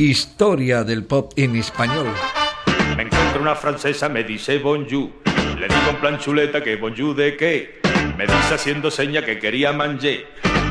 Historia del pop en español. Me encuentro una francesa, me dice bonjour. Le digo en plan chuleta que bonjour de qué. Me dice haciendo seña que quería manger.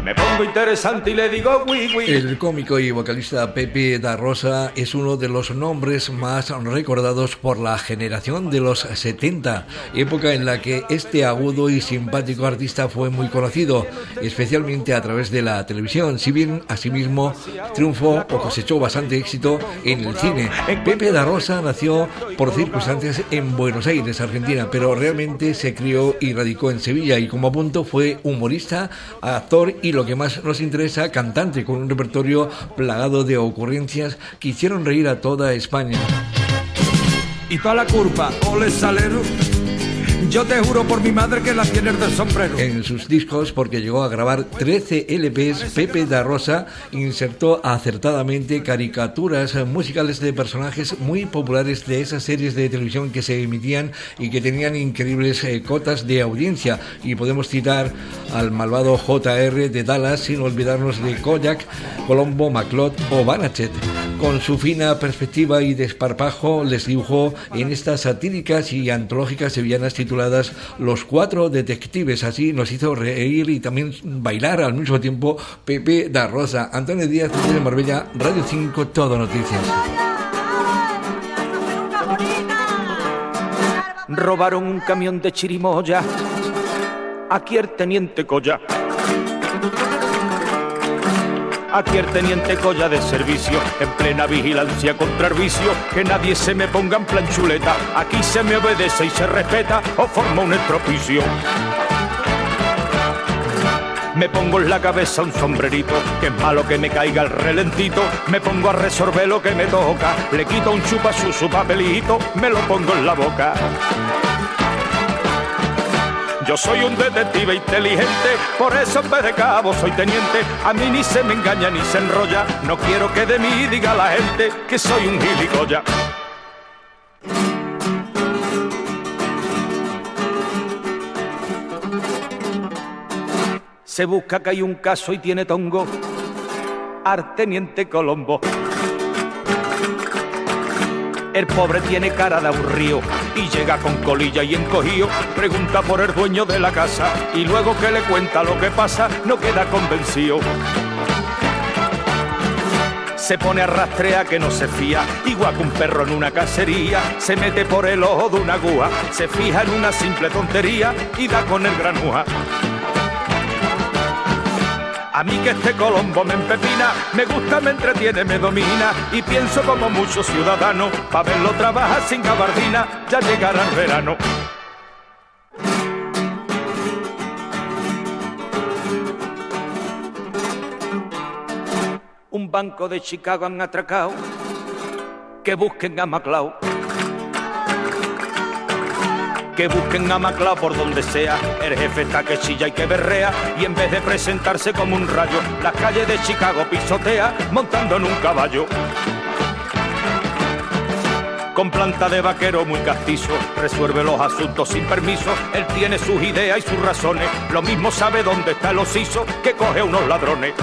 Me pongo interesante y le digo oui, oui. El cómico y vocalista Pepe da Rosa es uno de los nombres más recordados por la generación de los 70, época en la que este agudo y simpático artista fue muy conocido, especialmente a través de la televisión, si bien asimismo triunfó o cosechó bastante éxito en el cine. Pepe da Rosa nació por circunstancias en Buenos Aires, Argentina, pero realmente se crió y radicó en Sevilla y como punto fue humorista, actor y lo que más nos interesa, cantante con un repertorio plagado de ocurrencias que hicieron reír a toda España. Y toda la curva, ole salero yo te juro por mi madre que la tienes del sombrero. En sus discos, porque llegó a grabar 13 LPs, Pepe da Rosa insertó acertadamente caricaturas musicales de personajes muy populares de esas series de televisión que se emitían y que tenían increíbles eh, cotas de audiencia. Y podemos citar al malvado JR de Dallas, sin olvidarnos de Koyak, Colombo, Maclot o Banachet. Con su fina perspectiva y desparpajo les dibujó en estas satíricas y antológicas sevillanas tituladas Los Cuatro Detectives. Así nos hizo reír y también bailar al mismo tiempo Pepe da Rosa. Antonio Díaz de Marbella, Radio 5, Todo Noticias. Robaron un camión de chirimoya. Aquí el teniente Coya Aquí el teniente Colla de servicio, en plena vigilancia contra el vicio, que nadie se me ponga en plan chuleta, aquí se me obedece y se respeta o forma un estropicio. Me pongo en la cabeza un sombrerito, que es malo que me caiga el relentito. Me pongo a resolver lo que me toca, le quito un chupa su papelito, me lo pongo en la boca. Yo soy un detective inteligente, por eso en vez de cabo soy teniente. A mí ni se me engaña ni se enrolla, no quiero que de mí diga la gente que soy un gilipollas. Se busca que hay un caso y tiene tongo, Arteniente Colombo. El pobre tiene cara de aburrido y llega con colilla y encogido. Pregunta por el dueño de la casa y luego que le cuenta lo que pasa no queda convencido. Se pone a rastrear que no se fía, igual que un perro en una cacería. Se mete por el ojo de una aguja, se fija en una simple tontería y da con el granuja. A mí que este Colombo me empepina, me gusta, me entretiene, me domina y pienso como muchos ciudadanos, pa' verlo trabajar sin gabardina, ya llegará el verano. Un banco de Chicago han atracado, que busquen a MacLeod que busquen a Maclao por donde sea. El jefe está que chilla y que berrea y en vez de presentarse como un rayo, las calles de Chicago pisotea montando en un caballo. Con planta de vaquero muy castizo, resuelve los asuntos sin permiso. Él tiene sus ideas y sus razones. Lo mismo sabe dónde está el osiso que coge unos ladrones.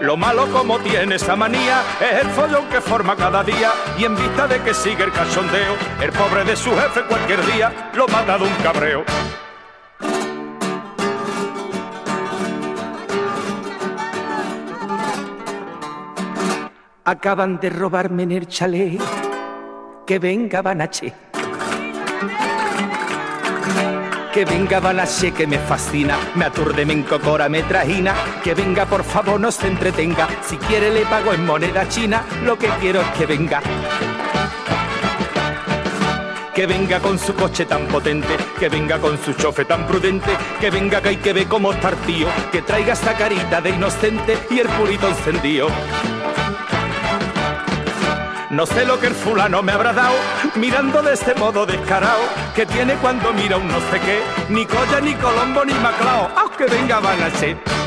Lo malo como tiene esa manía es el follón que forma cada día y en vista de que sigue el cachondeo, el pobre de su jefe cualquier día lo mata de un cabreo. Acaban de robarme en el chalet, que venga Banache que venga Balache que me fascina, me aturde, me encocora, me trajina, que venga por favor no se entretenga, si quiere le pago en moneda china, lo que quiero es que venga. Que venga con su coche tan potente, que venga con su chofe tan prudente, que venga que hay que ver cómo estar tío, que traiga esta carita de inocente y el purito encendido. No sé lo que el fulano me habrá dado, mirando de este modo descarado, que tiene cuando mira un no sé qué, ni Colla, ni Colombo, ni Maclao, aunque venga Banachet.